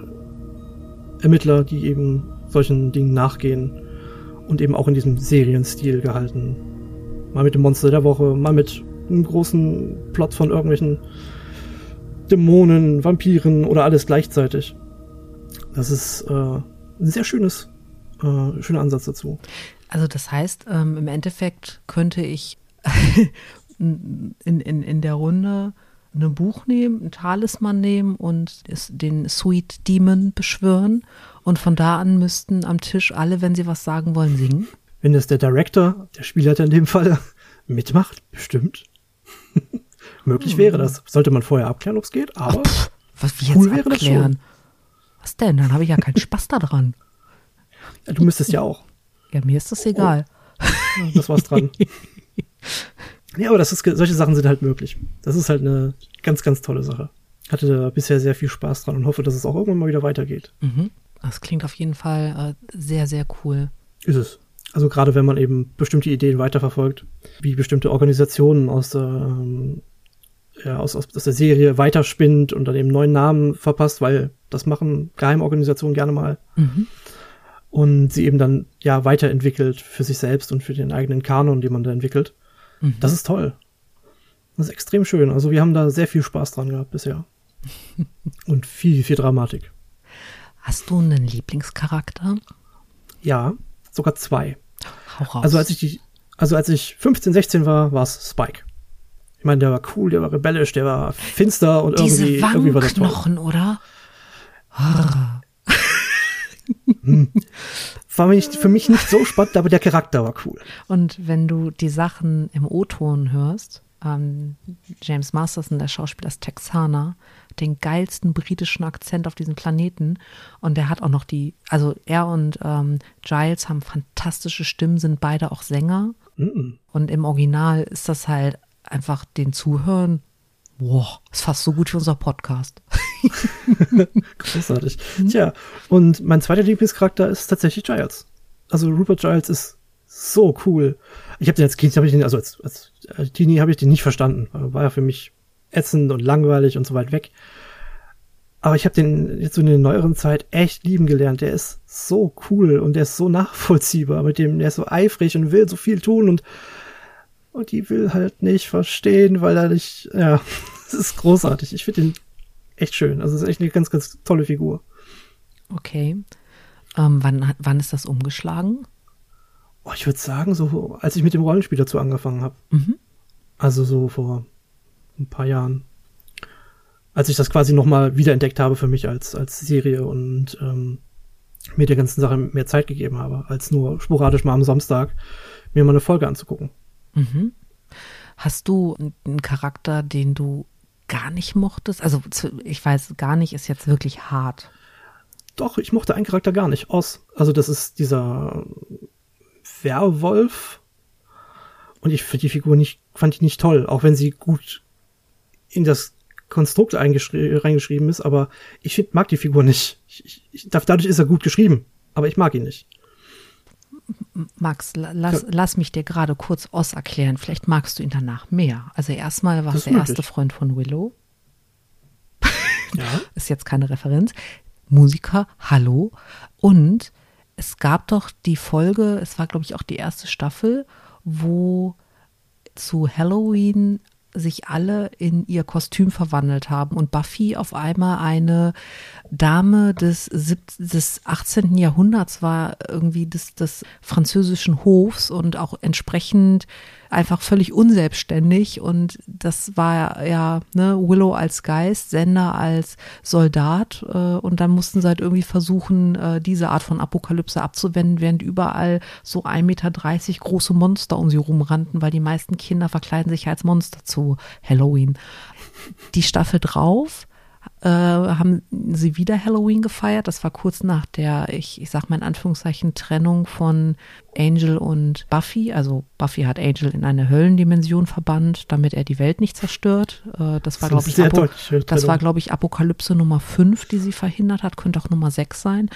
Ermittler, die eben solchen Dingen nachgehen und eben auch in diesem Serienstil gehalten. Mal mit dem Monster der Woche, mal mit einem großen Plot von irgendwelchen Dämonen, Vampiren oder alles gleichzeitig. Das ist äh, ein sehr schönes, äh, schöner Ansatz dazu. Also das heißt, ähm, im Endeffekt könnte ich in, in, in der Runde ein Buch nehmen, ein Talisman nehmen und den Sweet Demon beschwören. Und von da an müssten am Tisch alle, wenn sie was sagen wollen, singen. Wenn das der Director, der Spielleiter in dem Fall, mitmacht, bestimmt. Möglich wäre das. Sollte man vorher abklären, ob es geht, aber. Ach, pff, was wie cool jetzt abklären? Was denn? Dann habe ich ja keinen Spaß daran. Du müsstest ja auch. Ja, mir ist das egal. Oh, das war's dran. Ja, aber das ist, solche Sachen sind halt möglich. Das ist halt eine ganz, ganz tolle Sache. Hatte da bisher sehr viel Spaß dran und hoffe, dass es auch irgendwann mal wieder weitergeht. Mhm. Das klingt auf jeden Fall äh, sehr, sehr cool. Ist es. Also gerade wenn man eben bestimmte Ideen weiterverfolgt, wie bestimmte Organisationen aus der, ähm, ja, aus, aus, aus der Serie weiterspinnt und dann eben neuen Namen verpasst, weil das machen Geheimorganisationen gerne mal. Mhm. Und sie eben dann ja weiterentwickelt für sich selbst und für den eigenen Kanon, den man da entwickelt. Mhm. Das ist toll. Das ist extrem schön. Also wir haben da sehr viel Spaß dran gehabt bisher. Und viel, viel Dramatik. Hast du einen Lieblingscharakter? Ja, sogar zwei. Hau raus. Also als ich die, also als ich 15, 16 war, war es Spike. Ich meine, der war cool, der war rebellisch, der war finster und Diese irgendwie, irgendwie war das toll. Knochen, oder? Hm. War mich, für mich nicht so spannend, aber der Charakter war cool. Und wenn du die Sachen im O-Ton hörst, ähm, James Masterson, der Schauspieler, ist Texaner, den geilsten britischen Akzent auf diesem Planeten. Und der hat auch noch die, also er und ähm, Giles haben fantastische Stimmen, sind beide auch Sänger. Mm -mm. Und im Original ist das halt einfach den Zuhören Boah, ist fast so gut wie unser Podcast. Großartig. Mhm. Tja, und mein zweiter Lieblingscharakter ist tatsächlich Giles. Also Rupert Giles ist so cool. Ich habe den als Kind, habe ich den, also als, als, Teenie habe ich den nicht verstanden. War ja für mich ätzend und langweilig und so weit weg. Aber ich habe den jetzt so in der neueren Zeit echt lieben gelernt. Der ist so cool und der ist so nachvollziehbar mit dem, der ist so eifrig und will so viel tun und und die will halt nicht verstehen, weil er nicht, ja, es ist großartig. Ich finde ihn echt schön. Also es ist echt eine ganz, ganz tolle Figur. Okay. Ähm, wann, wann ist das umgeschlagen? Oh, ich würde sagen, so als ich mit dem Rollenspiel dazu angefangen habe. Mhm. Also so vor ein paar Jahren. Als ich das quasi nochmal wiederentdeckt habe für mich als, als Serie und ähm, mir der ganzen Sache mehr Zeit gegeben habe, als nur sporadisch mal am Samstag mir mal eine Folge anzugucken. Mhm. Hast du einen Charakter, den du gar nicht mochtest? Also ich weiß, gar nicht ist jetzt wirklich hart. Doch, ich mochte einen Charakter gar nicht. Oz. Also das ist dieser Werwolf. Und ich finde die Figur nicht, fand ich nicht toll, auch wenn sie gut in das Konstrukt reingeschrieben ist, aber ich find, mag die Figur nicht. Ich, ich, dadurch ist er gut geschrieben, aber ich mag ihn nicht. Max, lass, lass mich dir gerade kurz Oz erklären. Vielleicht magst du ihn danach mehr. Also erstmal war es der möglich. erste Freund von Willow. Ja. ist jetzt keine Referenz. Musiker, hallo. Und es gab doch die Folge, es war glaube ich auch die erste Staffel, wo zu Halloween sich alle in ihr Kostüm verwandelt haben und Buffy auf einmal eine Dame des, des 18. Jahrhunderts war, irgendwie des, des französischen Hofs und auch entsprechend einfach völlig unselbstständig und das war ja ne, Willow als Geist, Sender als Soldat äh, und dann mussten sie halt irgendwie versuchen, äh, diese Art von Apokalypse abzuwenden, während überall so 1,30 Meter große Monster um sie rumrannten, weil die meisten Kinder verkleiden sich als Monster zu Halloween. Die Staffel drauf äh, haben sie wieder Halloween gefeiert. Das war kurz nach der, ich, ich sag mal in Anführungszeichen, Trennung von Angel und Buffy. Also Buffy hat Angel in eine Höllendimension verbannt, damit er die Welt nicht zerstört. Äh, das war, glaube ich, Apo das war, glaube ich, Apokalypse Nummer 5, die sie verhindert hat, könnte auch Nummer 6 sein.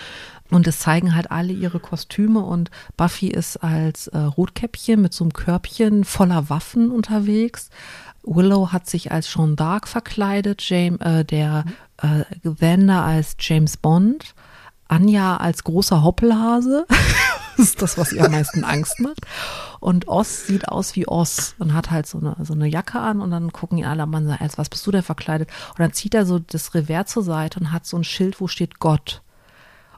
Und es zeigen halt alle ihre Kostüme und Buffy ist als äh, Rotkäppchen mit so einem Körbchen voller Waffen unterwegs. Willow hat sich als Jean d'Arc verkleidet, James, äh, der äh, Wanda als James Bond, Anja als großer Hoppelhase. das ist das, was ihr am meisten Angst macht. Und Oz sieht aus wie Oz und hat halt so eine, so eine Jacke an und dann gucken ihn alle an und sagen, was bist du denn verkleidet? Und dann zieht er so das Revers zur Seite und hat so ein Schild, wo steht Gott.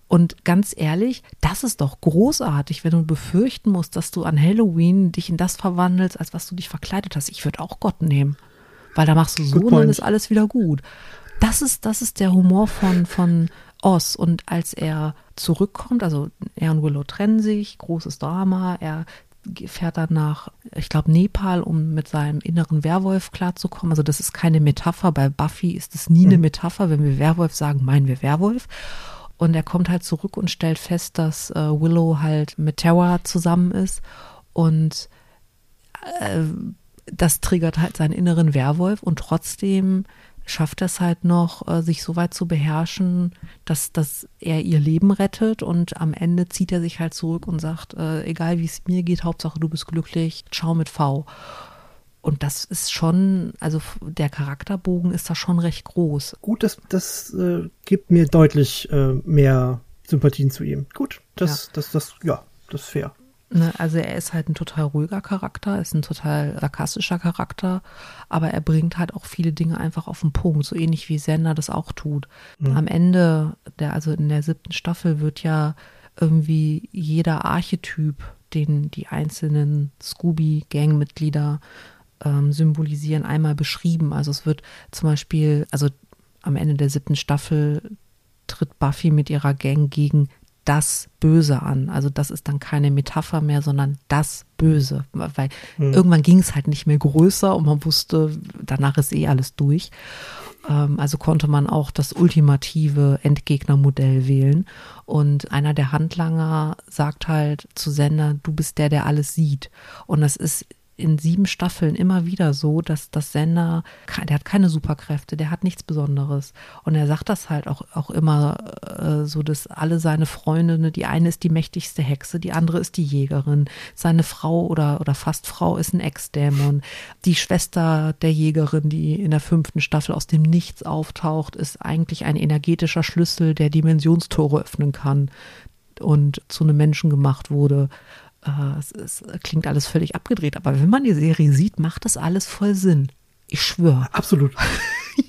Und ganz ehrlich, das ist doch großartig, wenn du befürchten musst, dass du an Halloween dich in das verwandelst, als was du dich verkleidet hast. Ich würde auch Gott nehmen. Weil da machst du so und dann ist alles wieder gut. Das ist, das ist der Humor von, von Oz. Und als er zurückkommt, also er und Willow trennen sich, großes Drama, er fährt dann nach, ich glaube, Nepal, um mit seinem inneren Werwolf klarzukommen. Also das ist keine Metapher. Bei Buffy ist es nie eine mhm. Metapher. Wenn wir Werwolf sagen, meinen wir Werwolf. Und er kommt halt zurück und stellt fest, dass äh, Willow halt mit Terra zusammen ist. Und äh, das triggert halt seinen inneren Werwolf und trotzdem schafft er es halt noch, äh, sich so weit zu beherrschen, dass, dass er ihr Leben rettet und am Ende zieht er sich halt zurück und sagt, äh, egal wie es mir geht, Hauptsache du bist glücklich, ciao mit V. Und das ist schon, also der Charakterbogen ist da schon recht groß. Gut, das, das äh, gibt mir deutlich äh, mehr Sympathien zu ihm. Gut, das, ja. das, das, ja, das ist fair. Ne, also er ist halt ein total ruhiger Charakter, ist ein total sarkastischer Charakter, aber er bringt halt auch viele Dinge einfach auf den Punkt, so ähnlich wie Sender das auch tut. Mhm. Am Ende, der, also in der siebten Staffel wird ja irgendwie jeder Archetyp, den die einzelnen Scooby-Gang-Mitglieder ähm, symbolisieren, einmal beschrieben. Also es wird zum Beispiel, also am Ende der siebten Staffel tritt Buffy mit ihrer Gang gegen das Böse an. Also das ist dann keine Metapher mehr, sondern das Böse. Weil mhm. irgendwann ging es halt nicht mehr größer und man wusste, danach ist eh alles durch. Ähm, also konnte man auch das ultimative Endgegnermodell wählen. Und einer der Handlanger sagt halt zu Sender, du bist der, der alles sieht. Und das ist in sieben Staffeln immer wieder so, dass das Sender, der hat keine Superkräfte, der hat nichts Besonderes. Und er sagt das halt auch, auch immer äh, so, dass alle seine Freunde, ne, die eine ist die mächtigste Hexe, die andere ist die Jägerin, seine Frau oder, oder fast Frau ist ein Ex-Dämon. Die Schwester der Jägerin, die in der fünften Staffel aus dem Nichts auftaucht, ist eigentlich ein energetischer Schlüssel, der Dimensionstore öffnen kann und zu einem Menschen gemacht wurde. Äh, es, es, klingt alles völlig abgedreht, aber wenn man die Serie sieht, macht das alles voll Sinn. Ich schwöre. Absolut.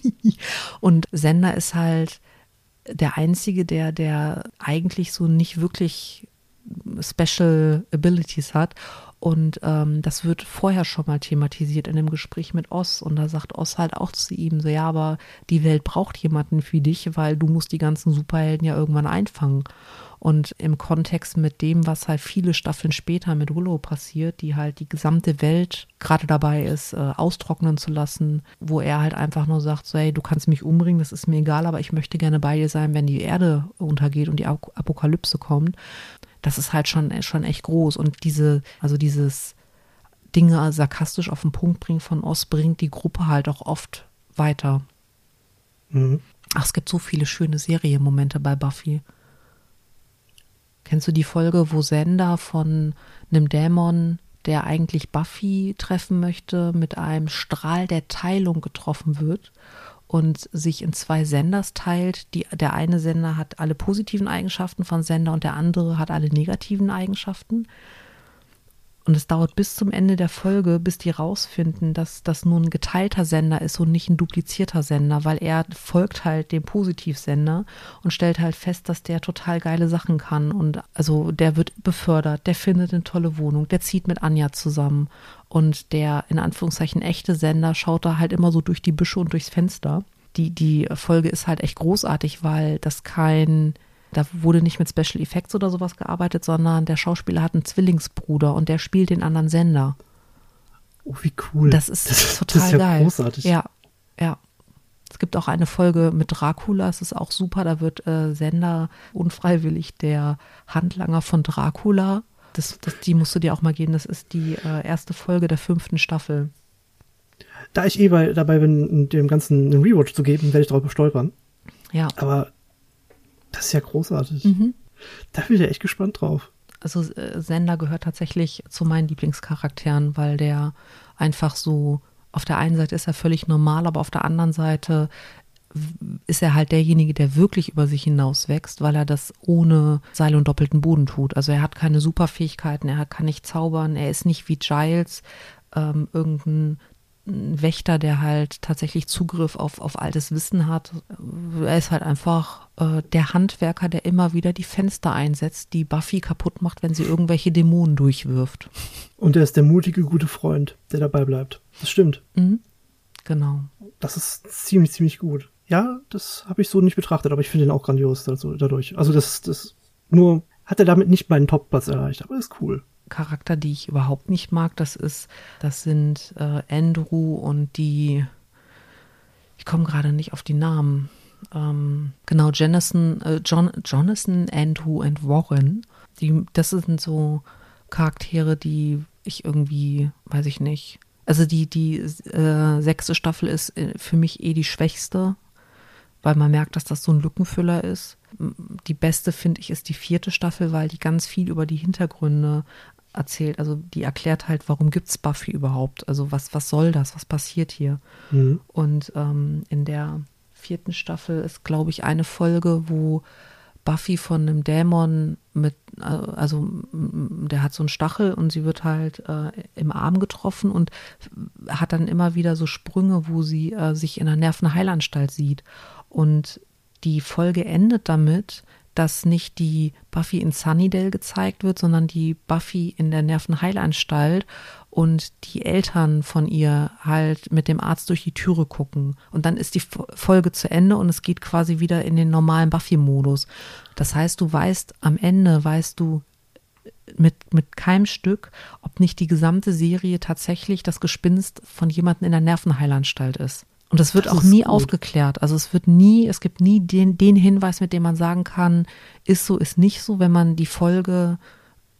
und Sender ist halt der einzige, der, der eigentlich so nicht wirklich Special Abilities hat Und ähm, das wird vorher schon mal thematisiert in dem Gespräch mit Oz. Und da sagt Oz halt auch zu ihm so, ja, aber die Welt braucht jemanden wie dich, weil du musst die ganzen Superhelden ja irgendwann einfangen. Und im Kontext mit dem, was halt viele Staffeln später mit Willow passiert, die halt die gesamte Welt gerade dabei ist, äh, austrocknen zu lassen, wo er halt einfach nur sagt, so, hey, du kannst mich umbringen, das ist mir egal, aber ich möchte gerne bei dir sein, wenn die Erde untergeht und die Apokalypse kommt. Das ist halt schon, schon echt groß. Und diese, also dieses Dinge sarkastisch auf den Punkt bringen von Oz bringt die Gruppe halt auch oft weiter. Mhm. Ach, es gibt so viele schöne Serienmomente bei Buffy. Kennst du die Folge, wo Sender von einem Dämon, der eigentlich Buffy treffen möchte, mit einem Strahl der Teilung getroffen wird und sich in zwei Senders teilt? Die, der eine Sender hat alle positiven Eigenschaften von Sender und der andere hat alle negativen Eigenschaften. Und es dauert bis zum Ende der Folge, bis die rausfinden, dass das nur ein geteilter Sender ist und nicht ein duplizierter Sender, weil er folgt halt dem Positivsender und stellt halt fest, dass der total geile Sachen kann. Und also der wird befördert, der findet eine tolle Wohnung, der zieht mit Anja zusammen. Und der in Anführungszeichen echte Sender schaut da halt immer so durch die Büsche und durchs Fenster. Die, die Folge ist halt echt großartig, weil das kein da wurde nicht mit Special Effects oder sowas gearbeitet, sondern der Schauspieler hat einen Zwillingsbruder und der spielt den anderen Sender. Oh, wie cool. Das ist, das, total das ist ja geil. Großartig. Ja, ja. Es gibt auch eine Folge mit Dracula, es ist auch super, da wird äh, Sender unfreiwillig der Handlanger von Dracula. Das, das, die musst du dir auch mal geben, das ist die äh, erste Folge der fünften Staffel. Da ich eh bei, dabei bin, dem Ganzen einen Rewatch zu geben, werde ich darüber stolpern. Ja. Aber das ist ja großartig. Mhm. Da bin ich ja echt gespannt drauf. Also äh, Sender gehört tatsächlich zu meinen Lieblingscharakteren, weil der einfach so, auf der einen Seite ist er völlig normal, aber auf der anderen Seite ist er halt derjenige, der wirklich über sich hinaus wächst, weil er das ohne Seil und doppelten Boden tut. Also er hat keine Superfähigkeiten, er kann nicht zaubern, er ist nicht wie Giles, ähm, irgendein ein Wächter, der halt tatsächlich Zugriff auf, auf altes Wissen hat. Er ist halt einfach äh, der Handwerker, der immer wieder die Fenster einsetzt, die Buffy kaputt macht, wenn sie irgendwelche Dämonen durchwirft. Und er ist der mutige, gute Freund, der dabei bleibt. Das stimmt. Mhm. Genau. Das ist ziemlich, ziemlich gut. Ja, das habe ich so nicht betrachtet, aber ich finde ihn auch grandios also, dadurch. Also das, das nur hat er damit nicht meinen Top-Platz erreicht, aber ist cool. Charakter, die ich überhaupt nicht mag. Das ist, das sind äh, Andrew und die, ich komme gerade nicht auf die Namen. Ähm, genau, Jonathan, äh, John, Jonathan, Andrew und Warren. Die, das sind so Charaktere, die ich irgendwie, weiß ich nicht. Also die, die äh, sechste Staffel ist äh, für mich eh die schwächste, weil man merkt, dass das so ein Lückenfüller ist. Die beste, finde ich, ist die vierte Staffel, weil die ganz viel über die Hintergründe erzählt. Also die erklärt halt, warum gibt es Buffy überhaupt? Also was, was soll das? Was passiert hier? Mhm. Und ähm, in der vierten Staffel ist, glaube ich, eine Folge, wo Buffy von einem Dämon mit, äh, also der hat so einen Stachel und sie wird halt äh, im Arm getroffen und hat dann immer wieder so Sprünge, wo sie äh, sich in einer Nervenheilanstalt sieht. Und die Folge endet damit, dass nicht die Buffy in Sunnydale gezeigt wird, sondern die Buffy in der Nervenheilanstalt und die Eltern von ihr halt mit dem Arzt durch die Türe gucken. Und dann ist die Folge zu Ende und es geht quasi wieder in den normalen Buffy-Modus. Das heißt, du weißt, am Ende weißt du mit, mit keinem Stück, ob nicht die gesamte Serie tatsächlich das Gespinst von jemandem in der Nervenheilanstalt ist. Und das wird das auch nie gut. aufgeklärt. Also es wird nie, es gibt nie den, den Hinweis, mit dem man sagen kann, ist so, ist nicht so, wenn man die Folge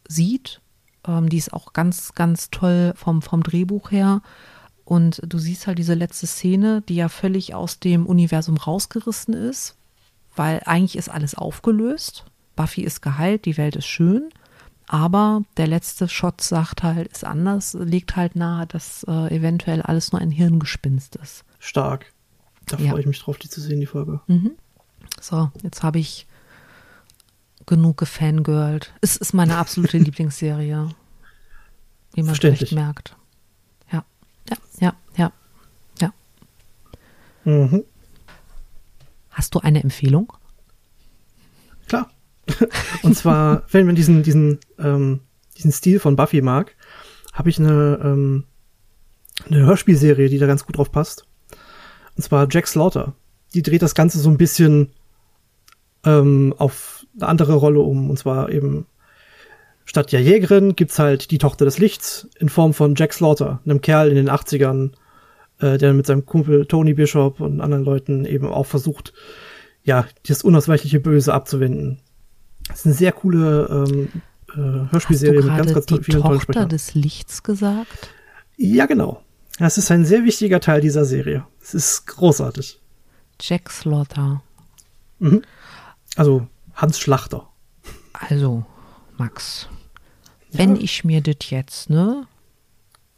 sieht. Ähm, die ist auch ganz, ganz toll vom, vom Drehbuch her. Und du siehst halt diese letzte Szene, die ja völlig aus dem Universum rausgerissen ist, weil eigentlich ist alles aufgelöst. Buffy ist geheilt, die Welt ist schön. Aber der letzte Shot sagt halt, ist anders, legt halt nahe, dass äh, eventuell alles nur ein Hirngespinst ist stark. Da ja. freue ich mich drauf, die zu sehen, die Folge. Mhm. So, jetzt habe ich genug gefangirlt. Es ist meine absolute Lieblingsserie. Wie man vielleicht merkt. Ja, ja, ja, ja, ja. Mhm. Hast du eine Empfehlung? Klar. Und zwar, wenn man diesen, diesen, ähm, diesen Stil von Buffy mag, habe ich eine, ähm, eine Hörspielserie, die da ganz gut drauf passt. Und zwar Jack Slaughter. Die dreht das Ganze so ein bisschen ähm, auf eine andere Rolle um. Und zwar eben statt der Jägerin gibt's halt die Tochter des Lichts in Form von Jack Slaughter, einem Kerl in den 80ern, äh, der mit seinem Kumpel Tony Bishop und anderen Leuten eben auch versucht, ja, das unausweichliche Böse abzuwenden. Das ist eine sehr coole ähm, äh, Hörspielserie mit ganz, ganz die vielen tollen Tochter Sprechern. des Lichts gesagt? Ja, genau. Das ist ein sehr wichtiger Teil dieser Serie. Es ist großartig. Jack Slaughter. Also Hans Schlachter. Also, Max, wenn ich mir das jetzt, ne,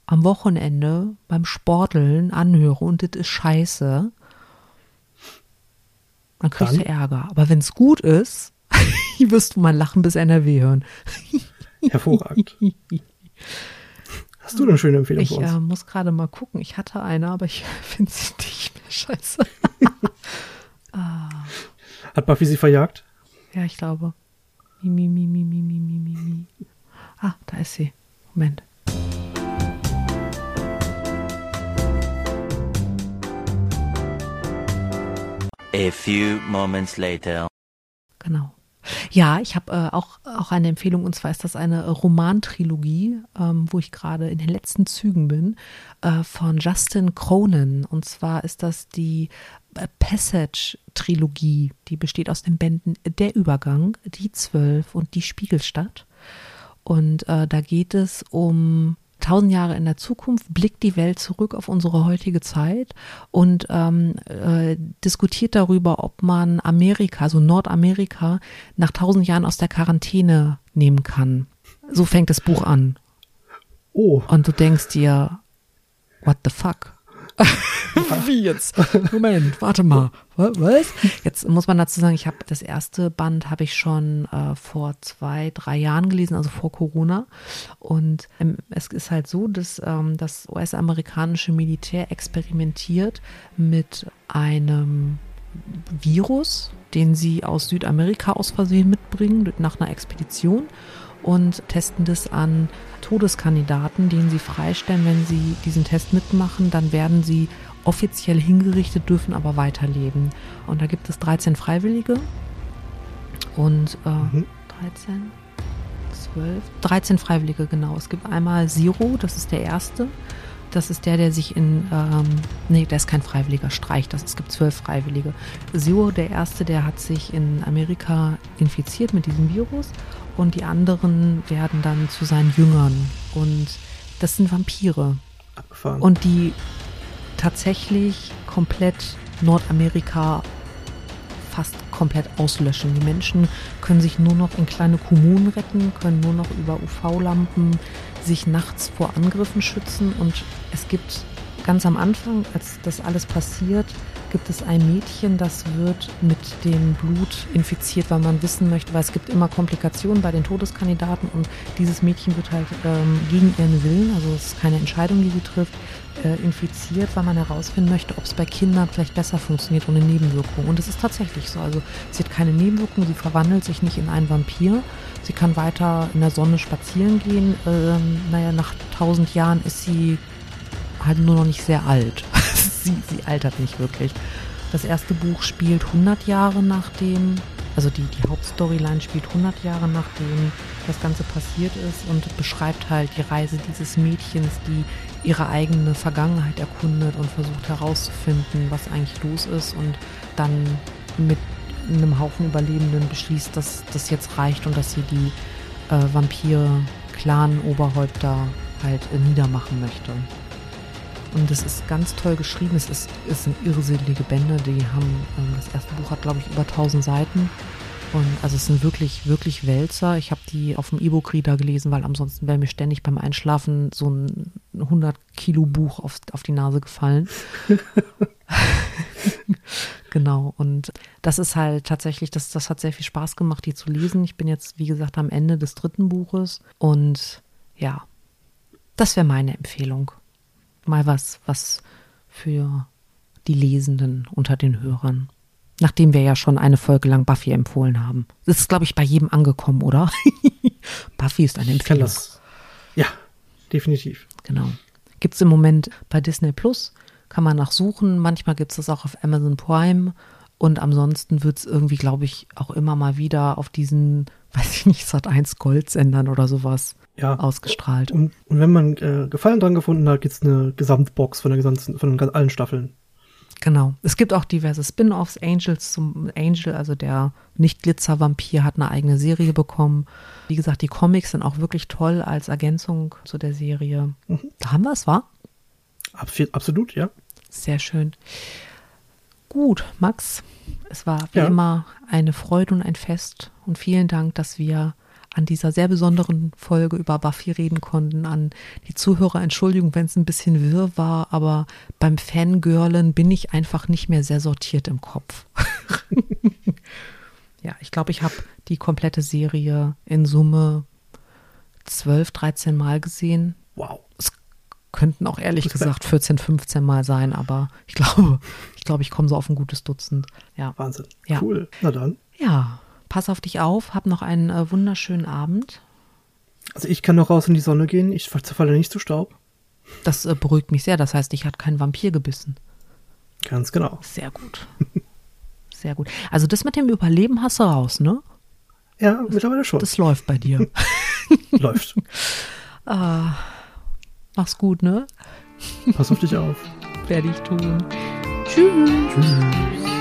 am Wochenende beim Sporteln anhöre und das ist scheiße, dann kriegst du Dann? Ärger. Aber wenn es gut ist, wirst du mal lachen bis NRW hören. Hervorragend. Hast du eine schöne Empfehlung ich, für uns? Ich äh, muss gerade mal gucken. Ich hatte eine, aber ich finde sie nicht mehr. Scheiße. Ah. Hat Buffy sie verjagt? Ja, ich glaube. Mi, mi, mi, mi, mi, mi, mi, mi. Ah, da ist sie. Moment. A few moments later. Genau. Ja, ich habe äh, auch, auch eine Empfehlung und zwar ist das eine Romantrilogie, ähm, wo ich gerade in den letzten Zügen bin, äh, von Justin Cronin. Und zwar ist das die äh, Passage-Trilogie, die besteht aus den Bänden Der Übergang, Die Zwölf und Die Spiegelstadt. Und äh, da geht es um tausend Jahre in der Zukunft, blickt die Welt zurück auf unsere heutige Zeit und ähm, äh, diskutiert darüber, ob man Amerika, also Nordamerika, nach tausend Jahren aus der Quarantäne nehmen kann. So fängt das Buch an. Oh, Und du denkst dir, what the fuck? Wie jetzt? Moment, warte mal. Wa- Was? Jetzt muss man dazu sagen, ich habe das erste Band habe ich schon äh, vor zwei, drei Jahren gelesen, also vor Corona. Und ähm, es ist halt so, dass ähm, das US-amerikanische Militär experimentiert mit einem Virus, den sie aus Südamerika aus Versehen mitbringen, nach einer Expedition und testen das an Todeskandidaten, den sie freistellen, wenn sie diesen Test mitmachen, dann werden sie offiziell hingerichtet, dürfen aber weiterleben. Und da gibt es 13 Freiwillige und äh, 13, 12, 13 Freiwillige, genau. Es gibt einmal Zero, das ist der erste. Das ist der, der sich in, ähm, nee, der ist kein Freiwilliger, Streich, das, es gibt zwölf Freiwillige. Zero, der erste, der hat sich in Amerika infiziert mit diesem Virus und die anderen werden dann zu seinen Jüngern. Und das sind Vampire. abgefahren. Und die tatsächlich komplett Nordamerika fast komplett auslöschen. Die Menschen können sich nur noch in kleine Kommunen retten, können nur noch über UV-Lampen sich nachts vor Angriffen schützen. Und es gibt ganz am Anfang, als das alles passiert, gibt es ein Mädchen, das wird mit dem Blut infiziert, weil man wissen möchte, weil es gibt immer Komplikationen bei den Todeskandidaten und dieses Mädchen wird halt ähm, gegen ihren Willen, also es ist keine Entscheidung, die sie trifft, äh, infiziert, weil man herausfinden möchte, ob es bei Kindern vielleicht besser funktioniert ohne Nebenwirkungen. Und es ist tatsächlich so. Also sie hat keine Nebenwirkungen, sie verwandelt sich nicht in einen Vampir. Sie kann weiter in der Sonne spazieren gehen. Ähm, naja, nach tausend Jahren ist sie halt nur noch nicht sehr alt. sie, sie altert nicht wirklich. Das erste Buch spielt 100 Jahre nachdem, also die, die Hauptstoryline spielt 100 Jahre nachdem das Ganze passiert ist und beschreibt halt die Reise dieses Mädchens, die ihre eigene Vergangenheit erkundet und versucht herauszufinden, was eigentlich los ist und dann mit einem Haufen Überlebenden beschließt, dass das jetzt reicht und dass sie die äh, Vampir-Clan-Oberhäupter halt äh, niedermachen möchte. Und es ist ganz toll geschrieben. Es, ist, es sind irrsinnige Bände. Die haben, ähm, das erste Buch hat, glaube ich, über 1000 Seiten. Und also es sind wirklich, wirklich Wälzer. Ich habe die auf dem E-Book-Reader gelesen, weil ansonsten wäre mir ständig beim Einschlafen so ein 100 Kilo Buch auf, auf die Nase gefallen. genau. Und das ist halt tatsächlich, das, das hat sehr viel Spaß gemacht, die zu lesen. Ich bin jetzt, wie gesagt, am Ende des dritten Buches. Und ja, das wäre meine Empfehlung. Mal was, was für die Lesenden unter den Hörern. Nachdem wir ja schon eine Folge lang Buffy empfohlen haben. Das ist, glaube ich, bei jedem angekommen, oder? Buffy ist eine kann Empfehlung. das. Ja, definitiv. Genau. Gibt es im Moment bei Disney Plus, kann man nachsuchen. Manchmal gibt es das auch auf Amazon Prime. Und ansonsten wird es irgendwie, glaube ich, auch immer mal wieder auf diesen, weiß ich nicht, Sat 1 Goldsendern oder sowas Ja. ausgestrahlt. Und, und wenn man äh, Gefallen dran gefunden hat, gibt's eine Gesamtbox von der gesamten, von allen Staffeln. Genau. Es gibt auch diverse Spin-offs. Angels zum Angel, also der Nicht-Glitzer-Vampir, hat eine eigene Serie bekommen. Wie gesagt, die Comics sind auch wirklich toll als Ergänzung zu der Serie. Da haben wir es? Abs- Absolut, ja. Sehr schön. Gut, Max, es war wie Ja. immer eine Freude und ein Fest. Und vielen Dank, dass wir an dieser sehr besonderen Folge über Buffy reden konnten. An die Zuhörer, Entschuldigung, wenn es ein bisschen wirr war, aber beim Fangirlen bin ich einfach nicht mehr sehr sortiert im Kopf. ja, ich glaube, ich habe die komplette Serie in Summe 12, 13 Mal gesehen Wow. könnten auch ehrlich Respekt. gesagt 14, 15 Mal sein, aber ich glaube, ich glaube, ich komme so auf ein gutes Dutzend. Ja. Wahnsinn. Ja. Cool. Na dann. Ja, pass auf dich auf, hab noch einen äh, wunderschönen Abend. Also ich kann noch raus in die Sonne gehen. Ich zerfalle nicht zu Staub. Das äh, beruhigt mich sehr. Das heißt, ich hat kein Vampir gebissen. Ganz genau. Sehr gut. Sehr gut. Also das mit dem Überleben hast du raus, ne? Ja, mittlerweile schon. Das läuft bei dir. läuft. Mach's gut, ne? Pass auf dich auf. Werde ich tun. Tschüss. Tschüss.